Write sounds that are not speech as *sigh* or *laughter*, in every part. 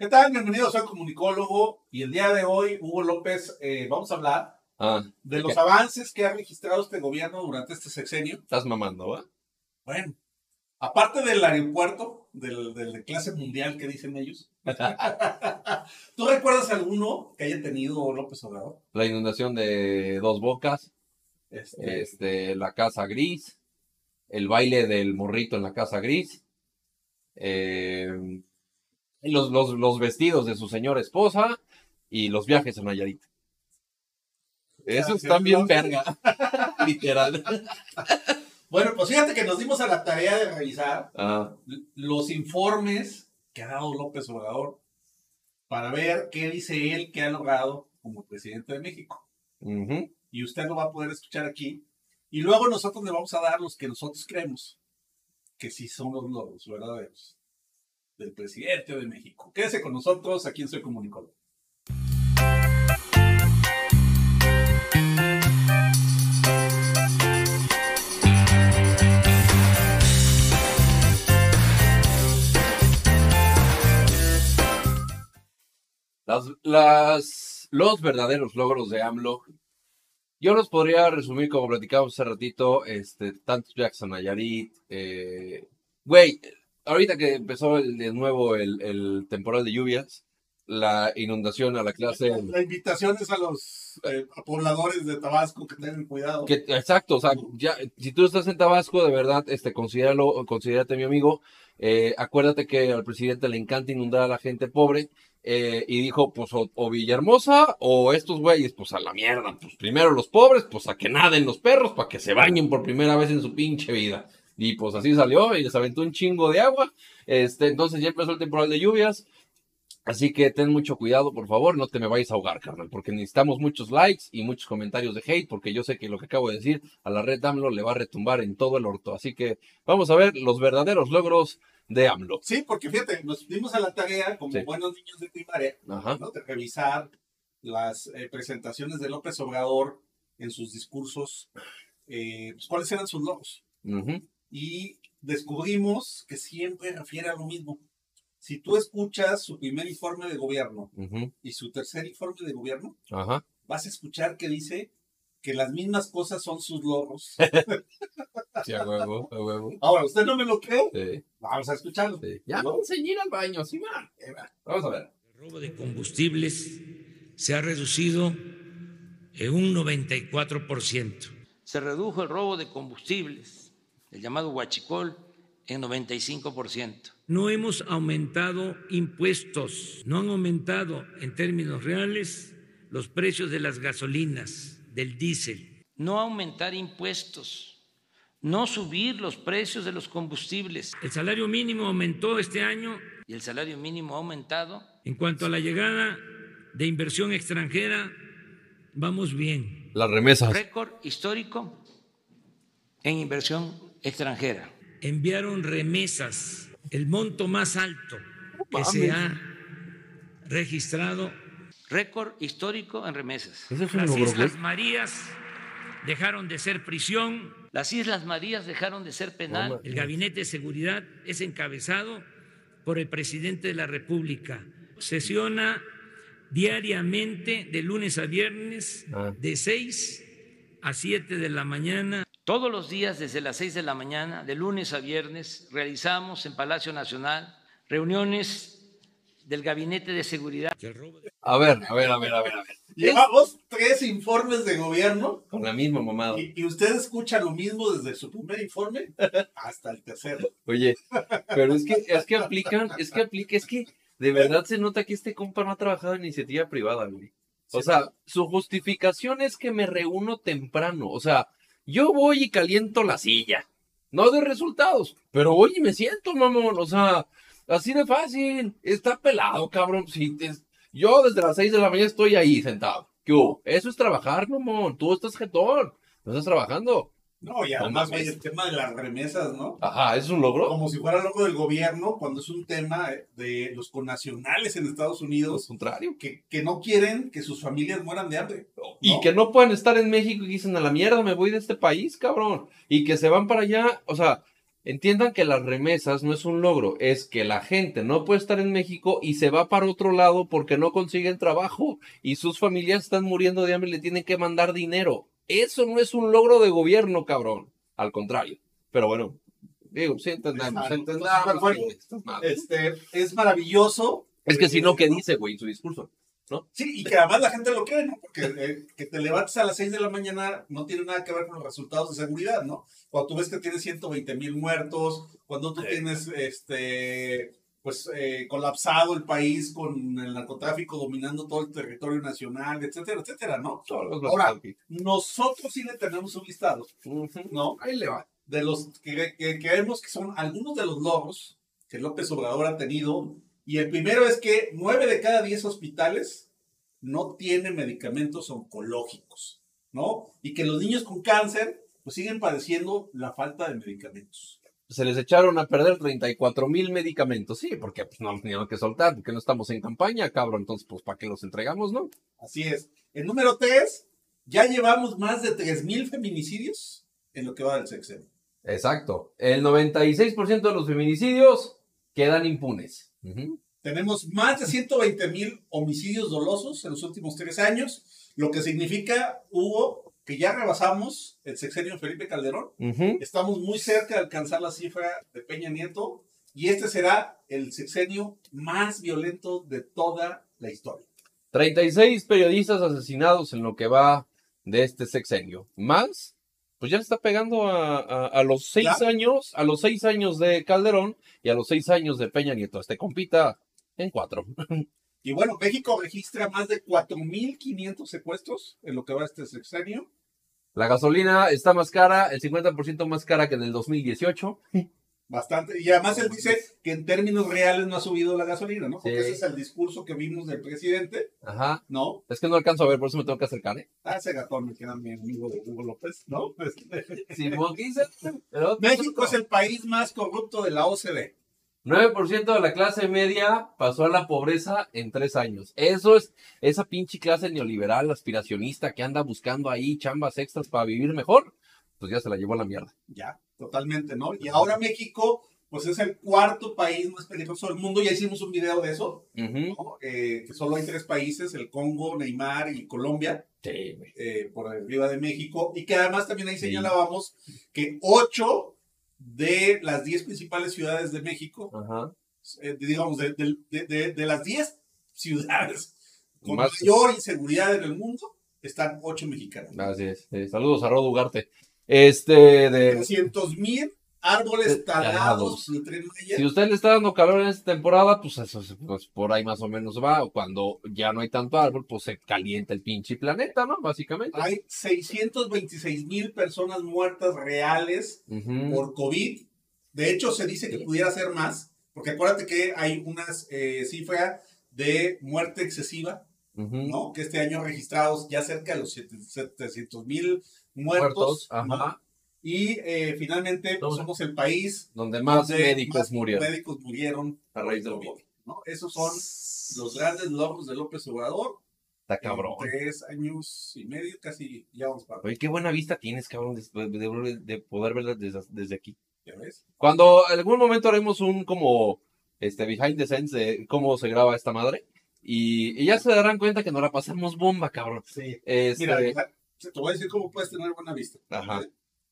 ¿Qué tal? Bienvenidos, soy comunicólogo y el día de hoy, Hugo López, eh, vamos a hablar Ah, de los avances que ha registrado este gobierno durante este sexenio. estás mamando, ¿va? Bueno, aparte del aeropuerto, del, del de clase mundial que dicen ellos, *laughs* *laughs* ¿tú recuerdas alguno que haya tenido López Obrador? La inundación de Dos Bocas, Este, este, la casa gris, el baile del morrito en la casa gris, eh, los, los, los vestidos de su señora esposa y los viajes a Nayarit. Esos están bien verga, *laughs* literal. Bueno, pues fíjate que nos dimos a la tarea de revisar Ah, los informes que ha dado López Obrador para ver qué dice él que ha logrado como presidente de México. Y usted lo va a poder escuchar aquí. Y luego nosotros le vamos a dar los que nosotros creemos que sí son los logros verdaderos del presidente de México. Quédese con nosotros, aquí en Soy Comunicólogo. Las, las, los verdaderos logros de AMLO, yo los podría resumir como platicamos hace ratito, este, viajes a Nayarit, eh, güey, ahorita que empezó el- de nuevo el, el temporal de lluvias, la inundación a la clase, La invitación es a los eh, a pobladores de Tabasco que tengan cuidado. que, exacto, o sea, ya, si tú estás en Tabasco, de verdad, este, considéralo, considérate mi amigo, eh, acuérdate que al presidente le encanta inundar a la gente pobre, eh, y dijo, pues, o, o Villahermosa, o estos güeyes, pues, a la mierda, pues, primero los pobres, pues, a que naden los perros, para que se bañen por primera vez en su pinche vida, y pues, así salió, y les aventó un chingo de agua, este, entonces ya empezó el temporal de lluvias, Así que ten mucho cuidado, por favor, no te me vayas a ahogar, carnal, porque necesitamos muchos likes y muchos comentarios de hate, porque yo sé que lo que acabo de decir a la red AMLO le va a retumbar en todo el orto. Así que vamos a ver los verdaderos logros de AMLO. Sí, porque fíjate, nos dimos a la tarea como Sí. buenos niños de primaria Ajá. ¿no? de revisar las eh, presentaciones de López Obrador en sus discursos, eh, pues, cuáles eran sus logros. ujú, Y descubrimos que siempre refiere a lo mismo. Si tú escuchas su primer informe de gobierno y su tercer informe de gobierno, vas a escuchar que dice que las mismas cosas son sus logros. *laughs* Sí, a huevo, a huevo. Ahora, ¿usted no me lo cree? Sí, Vamos a escucharlo. sí. Ya vamos a ir al baño, sí, va. Va. Vamos a ver. El robo de combustibles se ha reducido en un 94%. Se redujo el robo de combustibles, el llamado huachicol, en 95%. No hemos aumentado impuestos, no han aumentado en términos reales los precios de las gasolinas, del diésel. No aumentar impuestos, no subir los precios de los combustibles El salario mínimo aumentó este año y el salario mínimo ha aumentado. en cuanto a la llegada de inversión extranjera, vamos bien. Las remesas. Récord histórico en inversión extranjera. enviaron remesas, el monto más alto que se ha registrado. Récord histórico en remesas. Es Las logro, Islas. Marías dejaron de ser prisión, Las Islas Marías dejaron de ser penal. el gabinete de seguridad es encabezado por el presidente de la República. Sesiona diariamente de lunes a viernes Ah. de 6 a 7 de la mañana. Todos los días desde las 6 de la mañana, de lunes a viernes, realizamos en Palacio Nacional reuniones del Gabinete de Seguridad. A ver, a ver, a ver, a ver, a ver. Llevamos tres informes de gobierno Con la misma mamada. y, y usted escucha lo mismo desde su primer informe hasta el tercero. Oye, pero es que, es que aplican, es que aplica, es que de verdad se nota que este compa no ha trabajado en iniciativa privada, güey. O sea, su justificación es que me reúno temprano. O sea, yo voy y caliento la silla. No doy resultados, pero voy y me siento, mamón. O sea, así de fácil. Está pelado, cabrón. Si yo desde las 6 de la mañana estoy ahí sentado. ¿Qué? Eso es trabajar, mamón. Tú estás jetón. No estás trabajando. No, y además el tema de las remesas, ¿no? Ajá, ¿eso es un logro? Como si fuera loco del gobierno cuando es un tema de los connacionales en Estados Al Unidos contrario. que, que no quieren que sus familias mueran de hambre. Y que no pueden estar en México y dicen a la mierda, me voy de este país, cabrón. Y que se van para allá. O sea, entiendan que las remesas no es un logro, es que la gente no puede estar en México y se va para otro lado porque no consiguen trabajo y sus familias están muriendo de hambre y le tienen que mandar dinero. Eso no es un logro de gobierno, cabrón. Al contrario. Pero bueno, digo, sí entendemos, Exacto. Bueno, madres. Este, es maravilloso. Es que si no, ¿qué Eh, dice, güey, en su discurso? Sí, y que además la gente lo cree, ¿no? Porque eh, que te levantes a las 6 de la mañana no tiene nada que ver con los resultados de seguridad, ¿no? Cuando tú ves que tienes 120 mil muertos, cuando tú tienes, este, pues, eh, colapsado el país con el narcotráfico dominando todo el territorio nacional, etcétera, etcétera, ¿no? Todos los Ahora. Nosotros sí le tenemos un listado. ¿no? Ahí le va. de los que, que creemos que son algunos de los logros que López Obrador ha tenido. Y el primero es que nueve de cada diez hospitales no tienen medicamentos oncológicos, ¿no? Y que los niños con cáncer pues siguen padeciendo la falta de medicamentos. Se les echaron a perder 34 mil medicamentos. Sí, porque pues, no los tenían que soltar, porque no estamos en campaña, cabrón. Entonces, pues, ¿para qué los entregamos, no? Así es. El número tres, ya llevamos más de tres mil feminicidios en lo que va del sexenio. Exacto. El 96% de los feminicidios quedan impunes. Tenemos más de 120 mil homicidios dolosos en los últimos tres años, lo que significa, Hugo, que ya rebasamos el sexenio de Felipe Calderón. Estamos muy cerca de alcanzar la cifra de Peña Nieto y este será el sexenio más violento de toda la historia. 36 periodistas asesinados en lo que va de este sexenio. Más, pues ya le está pegando a, a- a los seis años, a los seis años de Calderón y a los seis años de Peña Nieto. Este compita en cuatro. *laughs* Y bueno, México registra más de 4.500 secuestros en lo que va este sexenio. La gasolina está más cara, el 50% más cara que en el 2018. Bastante. Y además él dice que en términos reales no ha subido la gasolina, ¿no? Porque Sí. ese es el discurso que vimos del presidente, Ajá. ¿no? Es que no alcanzo a ver, por eso me tengo que acercar, ¿eh? Ah, ese gatón me queda mi amigo de Hugo López, ¿no? El otro- México es el país más corrupto de la OCDE. 9% de la clase media pasó a la pobreza en tres años. Eso es esa pinche clase neoliberal aspiracionista que anda buscando ahí chambas extras para vivir mejor. Pues ya se la llevó a la mierda. Ya, totalmente, ¿no? Y ahora México, pues es el cuarto país más peligroso del mundo. Ya hicimos un video de eso. Eh, que solo hay tres países, el Congo, Neymar y Colombia, Sí, eh, por arriba de México. Y que además también ahí Sí. señalábamos que ocho de las diez principales ciudades de México, Ajá. eh, digamos, de, de- de- de- las diez ciudades con Más- mayor inseguridad en el mundo, están ocho mexicanas. Así es. Eh, saludos a Rod Ugarte. Este, de. 300 mil árboles Eh, talados. Si usted le está dando calor en esta temporada, pues eso es- pues por ahí más o menos va. Cuando ya no hay tanto árbol, pues se calienta el pinche planeta, ¿no? Básicamente. Hay 626 mil personas muertas reales por COVID. De hecho, se dice que Sí. pudiera ser más, porque acuérdate que hay unas eh, cifras de muerte excesiva. ¿no? Que este año registrados ya cerca de los 700 mil muertos. Muertos. ¿no? Ajá. Y eh, finalmente pues, somos el país Donde más donde médicos más murieron. médicos murieron A raíz del COVID. ¿no? Esos son los grandes logros de López Obrador. Está cabrón. En Tres años y medio, casi ya vamos para. Oye, qué buena vista tienes, cabrón, de, de- de poder verla desde, desde aquí. ¿Ya ves? Cuando en algún momento haremos un como este behind the scenes de cómo se graba esta madre. Y, y ya se darán cuenta que nos la pasamos bomba, cabrón. Sí. Este, Mira, te voy a decir cómo puedes tener buena vista. Ajá. ¿Vale?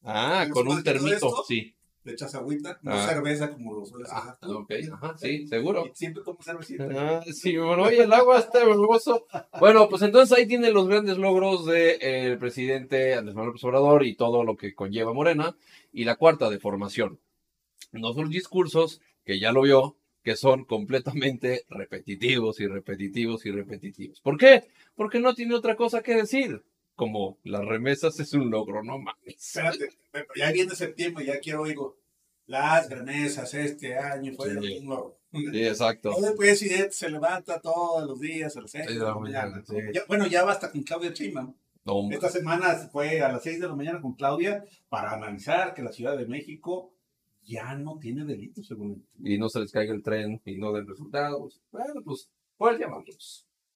Ah, ¿Tienes con un de termito, esto? sí. Le echas agüita, no Ah. cerveza como lo sueles Ah, hacer. ok, ajá, sí, seguro. Y Siempre tomo cervecita. Ah, sí, bueno, oye, el agua está hermoso. Bueno, pues entonces ahí tienen los grandes logros del presidente Andrés Manuel López Obrador y todo lo que conlleva Morena. Y la cuarta, de formación. No son discursos, que ya lo vio, que son completamente repetitivos y repetitivos y repetitivos. ¿Por qué? Porque no tiene otra cosa que decir. Como las remesas es un logro, no mames. Espérate, ya viene septiembre, ya quiero oigo. Las granezas este año fueron Sí. un logro. Sí, exacto. Todo el presidente se levanta todos los días a las seis de la mañana. sí. Ya- bueno, ya basta con Claudia Sheinbaum. No. Esta semana fue a las 6 de la mañana con Claudia para analizar que la Ciudad de México ya no tiene delitos, según y no se les caiga el tren y no den resultados. Bueno, pues, ¿cuál llamamos?